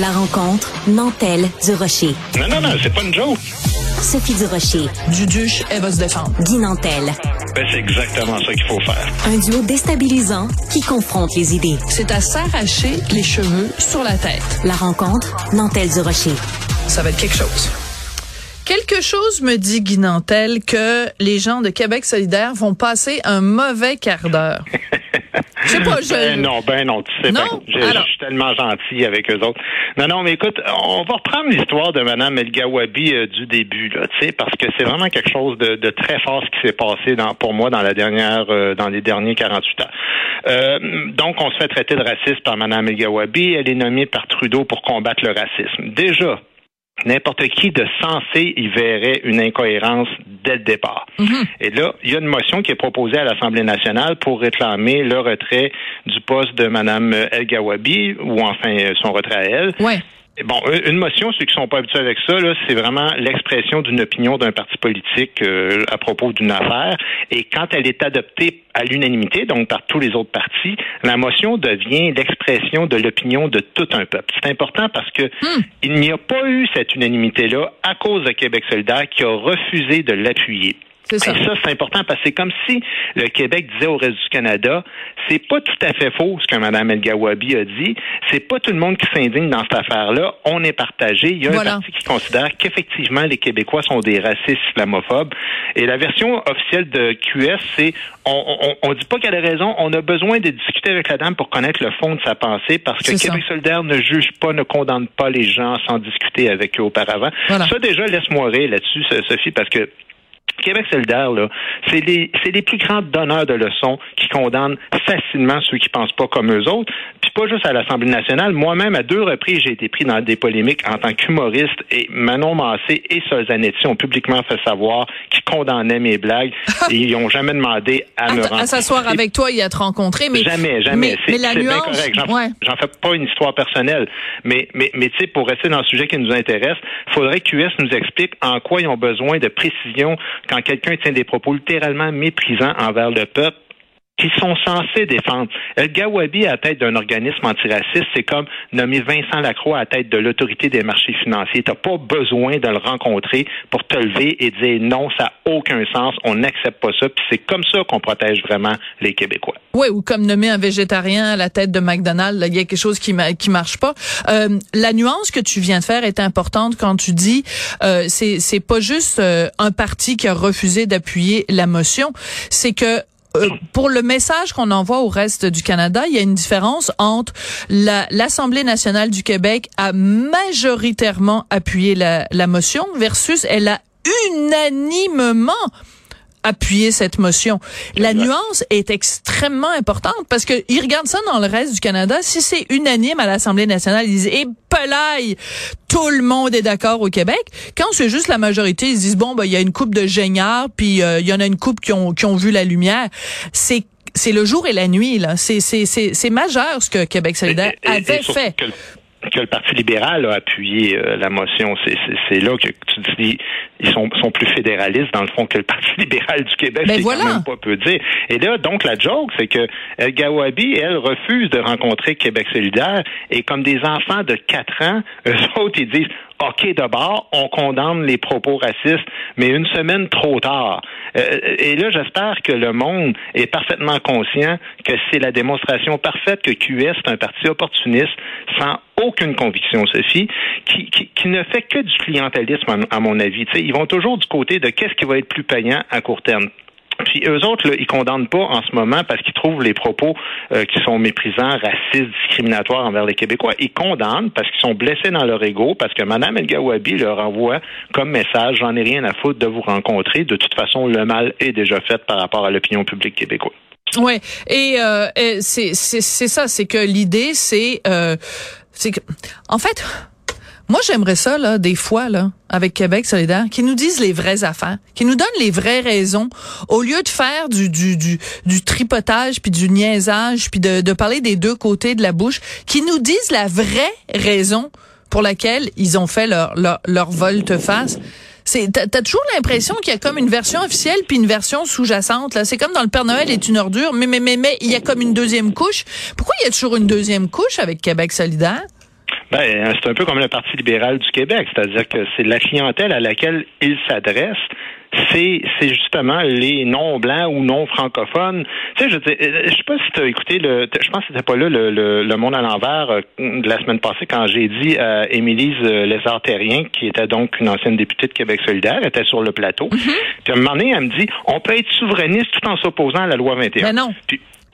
La rencontre Nantel du Rocher. Non, non, non, c'est pas une joke. Sophie du Rocher. Duduche, elle va se défendre. Guy Nantel. Ben, c'est exactement ça qu'il faut faire. Un duo déstabilisant qui confronte les idées. C'est à s'arracher les cheveux sur la tête. La rencontre Nantel du Rocher. Ça va être quelque chose. Quelque chose me dit, Guy Nantel, que les gens de Québec solidaire vont passer un mauvais quart d'heure. Je sais pas, je... Ben non, ben non, tu sais Non? bien. Je, Alors? je suis tellement gentil avec eux autres. Non, non, mais écoute, on va reprendre l'histoire de Mme El Gawabi euh, du début, là, tu sais, parce que c'est vraiment quelque chose de, de très fort ce qui s'est passé dans, pour moi dans la dernière, euh, dans les derniers 48 ans. Euh, donc, on se fait traiter de raciste par Mme El Gawabi. Elle est nommée par Trudeau pour combattre le racisme. Déjà, N'importe qui de sensé y verrait une incohérence dès le départ. Et là, il y a une motion qui est proposée à l'Assemblée nationale pour réclamer le retrait du poste de Mme El Gawabi, ou enfin euh, son retrait à elle. Ouais. Bon, une motion, ceux qui sont pas habitués avec ça, c'est vraiment l'expression d'une opinion d'un parti politique euh, à propos d'une affaire. Et quand elle est adoptée à l'unanimité, donc par tous les autres partis, la motion devient l'expression de l'opinion de tout un peuple. C'est important parce que il n'y a pas eu cette unanimité-là à cause de Québec solidaire qui a refusé de l'appuyer. Et ça, c'est important parce que c'est comme si le Québec disait au reste du Canada, c'est pas tout à fait faux ce que Mme El Gawabi a dit. C'est pas tout le monde qui s'indigne dans cette affaire-là. On est partagé. Il y a Voilà. un parti qui considère qu'effectivement les Québécois sont des racistes islamophobes. Et la version officielle de QS, c'est on, on, on dit pas qu'elle a raison. On a besoin de discuter avec la dame pour connaître le fond de sa pensée parce que ça. Québec solidaire ne juge pas, ne condamne pas les gens sans discuter avec eux auparavant. Voilà. Ça déjà, laisse-moi rire là-dessus, Sophie, parce que Québec solidaire, là, c'est les, c'est les plus grands donneurs de leçons qui condamnent facilement ceux qui pensent pas comme eux autres. Puis pas juste à l'Assemblée nationale. Moi-même, à deux reprises, j'ai été pris dans des polémiques en tant qu'humoriste et Manon Massé et Sol Zanetti ont publiquement fait savoir qu'ils condamnaient mes blagues et ils n'ont jamais demandé à, me rendre. à s'asseoir avec toi et à te rencontrer, mais Jamais, jamais. Mais, la bien nuance, correct. J'en ouais. j'en fais pas une histoire personnelle. Mais, mais, mais tu sais, pour rester dans le sujet qui nous intéresse, il faudrait que QS nous explique en quoi ils ont besoin de précision quand quelqu'un tient des propos littéralement méprisants envers le peuple qu'ils sont censés défendre. El Gawabi à la tête d'un organisme antiraciste, c'est comme nommer Vincent Lacroix à la tête de l'autorité des marchés financiers. Tu pas besoin de le rencontrer pour te lever et dire non, ça n'a aucun sens, on n'accepte pas ça. Puis c'est comme ça qu'on protège vraiment les Québécois. Ouais, ou comme nommer un végétarien à la tête de McDonald's, il y a quelque chose qui qui marche pas. Euh, la nuance que tu viens de faire est importante quand tu dis euh, c'est c'est pas juste euh, un parti qui a refusé d'appuyer la motion, c'est que euh, pour le message qu'on envoie au reste du Canada, il y a une différence entre la- l'Assemblée nationale du Québec a majoritairement appuyé la, la motion versus elle a unanimement appuyer cette motion. La Exact. nuance est extrêmement importante parce que ils regardent ça dans le reste du Canada. Si c'est unanime à l'Assemblée nationale, ils disent, eh, tout le monde est d'accord au Québec. Quand c'est juste la majorité, ils se disent, bon, ben, il y a une coupe de géniards, puis euh, il y en a une coupe qui ont, qui ont vu la lumière. C'est c'est le jour et la nuit, là. C'est, c'est, c'est, majeur ce que Québec solidaire Et- et- et avait fait. Que que le Parti libéral a appuyé euh, la motion. C'est- là que tu dis ils sont, sont plus fédéralistes dans le fond que le Parti libéral du Québec. Ben c'est voilà. quand même pas peu dire. Et là, donc la joke, c'est que El Gawabi, elle refuse de rencontrer Québec solidaire et comme des enfants de 4 ans, eux autres, ils disent OK, d'abord, on condamne les propos racistes, mais une semaine trop tard. Euh, et là, j'espère que le monde est parfaitement conscient que c'est la démonstration parfaite que QS est un parti opportuniste sans aucune conviction, Sophie, qui, ne fait que du clientélisme, à, mon avis. Ils vont toujours du côté de qu'est-ce qui va être plus payant à court terme. Puis eux autres, là, ils condamnent pas en ce moment parce qu'ils trouvent les propos euh, qui sont méprisants, racistes, discriminatoires envers les Québécois. Ils condamnent parce qu'ils sont blessés dans leur ego, parce que Mme El Gawabi leur envoie comme message j'en ai rien à foutre de vous rencontrer. De toute façon, le mal est déjà fait par rapport à l'opinion publique québécoise. Ouais, et, euh, c'est ça, c'est que l'idée c'est euh, c'est que en fait moi j'aimerais ça là des fois là avec Québec solidaire qui nous disent les vraies affaires, qui nous donnent les vraies raisons au lieu de faire du du du, du tripotage puis du niaisage puis de de parler des deux côtés de la bouche, qui nous disent la vraie raison pour laquelle ils ont fait leur leur, leur volte-face. C'est t'as, t'as toujours l'impression qu'il y a comme une version officielle puis une version sous-jacente là. C'est comme dans le Père Noël est une ordure, mais mais mais mais il y a comme une deuxième couche. Pourquoi il y a toujours une deuxième couche avec Québec solidaire? Ben, c'est un peu comme le Parti libéral du Québec, c'est-à-dire que c'est la clientèle à laquelle il s'adresse c'est c'est justement les non blancs ou non francophones. Tu sais, je euh, je sais pas si tu as écouté le je pense que c'était pas là le, le, monde à l'envers euh, de la semaine passée quand j'ai dit à Émilise euh, Lézard-Terrien qui était donc une ancienne députée de Québec solidaire, était sur le plateau. Mm-hmm. Puis à un moment donné, elle me dit on peut être souverainiste tout en s'opposant à la loi 21. Mais non.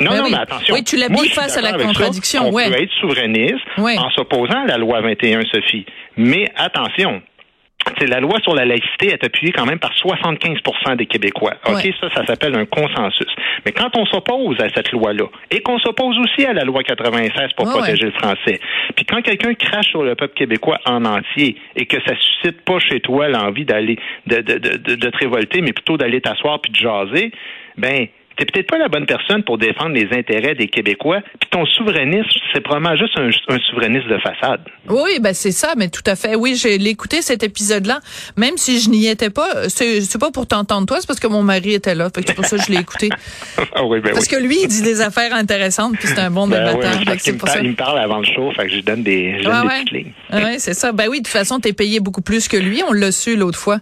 Non, ben non, mais attention. Oui, tu l'as mis face à la contradiction. on peut être souverainiste en s'opposant à la loi 21, Sophie. Mais attention, la loi sur la laïcité est appuyée quand même par 75% des Québécois. OK, ça, ça s'appelle un consensus. Mais quand on s'oppose à cette loi-là, et qu'on s'oppose aussi à la loi 96 pour protéger le français, puis quand quelqu'un crache sur le peuple québécois en entier et que ça suscite pas chez toi l'envie d'aller de, de, de, de, te révolter, mais plutôt d'aller t'asseoir puis de jaser, ben t'es peut-être pas la bonne personne pour défendre les intérêts des Québécois. Puis ton souverainisme, c'est probablement juste un, un souverainisme de façade. Oui, ben c'est ça, mais tout à fait. Oui, j'ai écouté cet épisode-là, même si je n'y étais pas. C'est pas pour t'entendre toi, c'est parce que mon mari était là. C'est pour ça que je l'ai écouté. ah oui, ben parce que lui, il dit des affaires intéressantes, puis c'est un bon ben débatteur. Oui, il, me il, me parle avant le show, fait que je donne des, je donne des petites lignes. oui, c'est ça. Ben oui, de toute façon, t'es payé beaucoup plus que lui. On l'a su l'autre fois.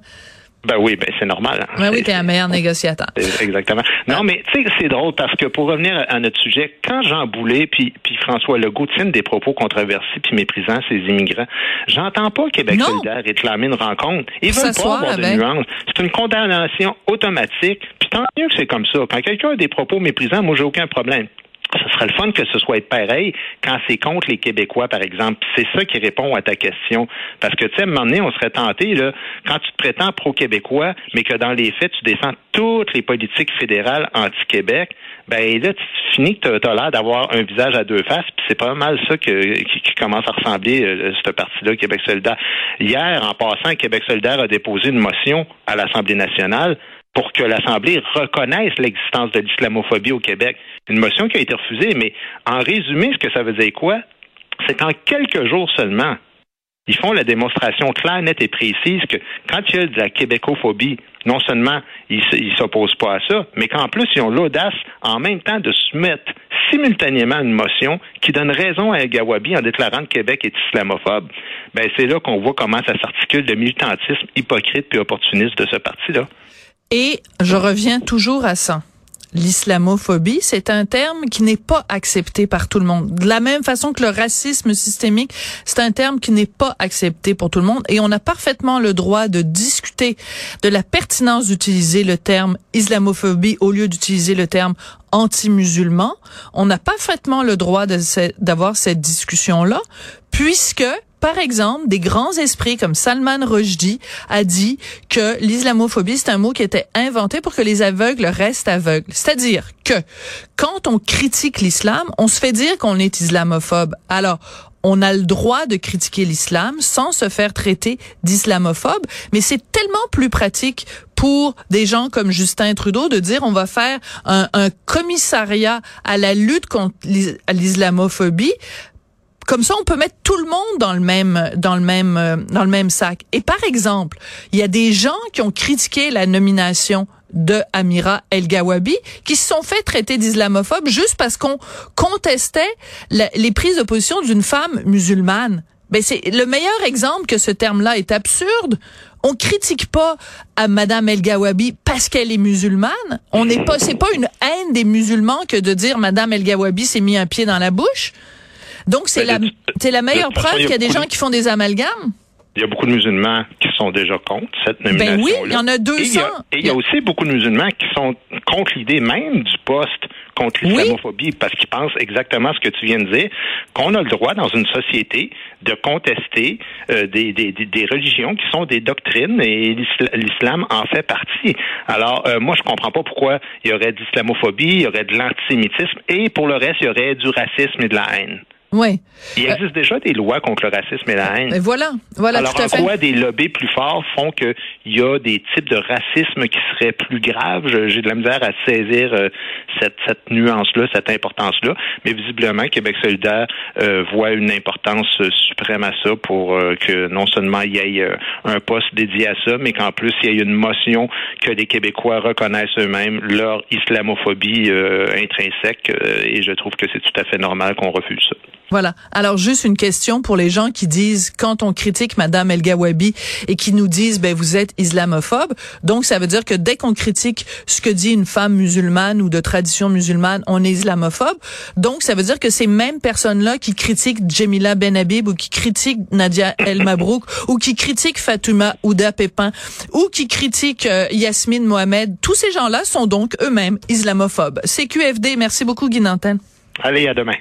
Ben oui, ben c'est normal. Ben oui, t'es un meilleur négociateur. Exactement. Non, mais tu sais, c'est drôle parce que pour revenir à notre sujet, quand Jean Boulet puis, puis François Legault tiennent des propos controversés puis méprisant ces immigrants, j'entends pas Québec non. solidaire réclamer une rencontre. Ils veulent pas avoir de nuances. C'est une condamnation automatique. Puis tant mieux que c'est comme ça. Quand quelqu'un a des propos méprisants, moi j'ai aucun problème ce serait le fun que ce soit pareil quand c'est contre les Québécois, par exemple. C'est ça qui répond à ta question. Parce que, tu sais, à un moment donné, on serait tenté, là, quand tu te prétends pro-québécois, mais que dans les faits, tu défends toutes les politiques fédérales anti-Québec, ben là, tu finis que tu as, l'air d'avoir un visage à deux faces, puis c'est pas mal ça qui, commence à ressembler, euh, cette partie-là, Québec solidaire. Hier, en passant, Québec solidaire a déposé une motion à l'Assemblée nationale pour que l'Assemblée reconnaisse l'existence de l'islamophobie au Québec. Une motion qui a été refusée, mais en résumé, ce que ça veut dire quoi? C'est qu'en quelques jours seulement, ils font la démonstration claire, nette et précise que quand il y a de la québécophobie, non seulement ils s'opposent pas à ça, mais qu'en plus, ils ont l'audace en même temps de soumettre simultanément une motion qui donne raison à El Gawabi en déclarant que Québec est islamophobe. Ben, c'est là qu'on voit comment ça s'articule le militantisme hypocrite et opportuniste de ce parti-là. Et je reviens toujours à ça. L'islamophobie, c'est un terme qui n'est pas accepté par tout le monde. De la même façon que le racisme systémique, c'est un terme qui n'est pas accepté pour tout le monde. Et on a parfaitement le droit de discuter de la pertinence d'utiliser le terme islamophobie au lieu d'utiliser le terme anti-musulman. On a parfaitement le droit d'avoir cette discussion-là, puisque par exemple, des grands esprits comme Salman Rushdie a dit que l'islamophobie, c'est un mot qui était inventé pour que les aveugles restent aveugles. C'est-à-dire que quand on critique l'islam, on se fait dire qu'on est islamophobe. Alors, on a le droit de critiquer l'islam sans se faire traiter d'islamophobe, mais c'est tellement plus pratique pour des gens comme Justin Trudeau de dire on va faire un, un commissariat à la lutte contre l'islamophobie comme ça, on peut mettre tout le monde dans le même dans le même euh, dans le même sac. Et par exemple, il y a des gens qui ont critiqué la nomination de Amira El Gawabi qui se sont fait traiter d'islamophobes juste parce qu'on contestait les prises de position d'une femme musulmane. Ben c'est le meilleur exemple que ce terme-là est absurde. On critique pas à Madame El Gawabi parce qu'elle est musulmane. On n'est pas, c'est pas une haine des musulmans que de dire Madame El Gawabi s'est mis un pied dans la bouche. Donc, c'est la, c'est la meilleure preuve qu'il y a des gens qui font des amalgames? Il y a beaucoup de musulmans qui sont déjà contre cette nomination. Ben oui, il y en a 200. Et il y a, aussi beaucoup de musulmans qui sont contre l'idée même du poste contre l'islamophobie parce qu'ils pensent exactement ce que tu viens de dire, qu'on a le droit dans une société de contester euh, des, des, des, religions qui sont des doctrines et l'islam en fait partie. Alors, euh, moi, je comprends pas pourquoi il y aurait d'islamophobie, il y aurait de l'antisémitisme et pour le reste, il y aurait du racisme et de la haine. Oui. Il euh, existe déjà des lois contre le racisme et la haine. Mais voilà, voilà Alors, tout à en quoi des lobbies plus forts font qu'il y a des types de racisme qui seraient plus graves? J'ai de la misère à saisir euh, cette, cette nuance-là, cette importance-là. Mais visiblement, Québec solidaire euh, voit une importance suprême à ça pour que non seulement il y ait un poste dédié à ça, mais qu'en plus, il y ait une motion que les Québécois reconnaissent eux-mêmes leur islamophobie intrinsèque. et je trouve que c'est tout à fait normal qu'on refuse ça. Voilà. Alors juste une question pour les gens qui disent quand on critique Madame El Gawabi et qui nous disent ben vous êtes islamophobe. Donc ça veut dire que dès qu'on critique ce que dit une femme musulmane ou de tradition musulmane, on est islamophobe. Donc ça veut dire que ces mêmes personnes-là qui critiquent Jemila Ben Habib ou qui critiquent Nadia El Mabrouk ou qui critiquent Fatouma Ouda Pépin ou qui critiquent euh, Yasmine Mohamed, tous ces gens-là sont donc eux-mêmes islamophobes. CQFD, merci beaucoup Guy Nantel. Allez, à demain.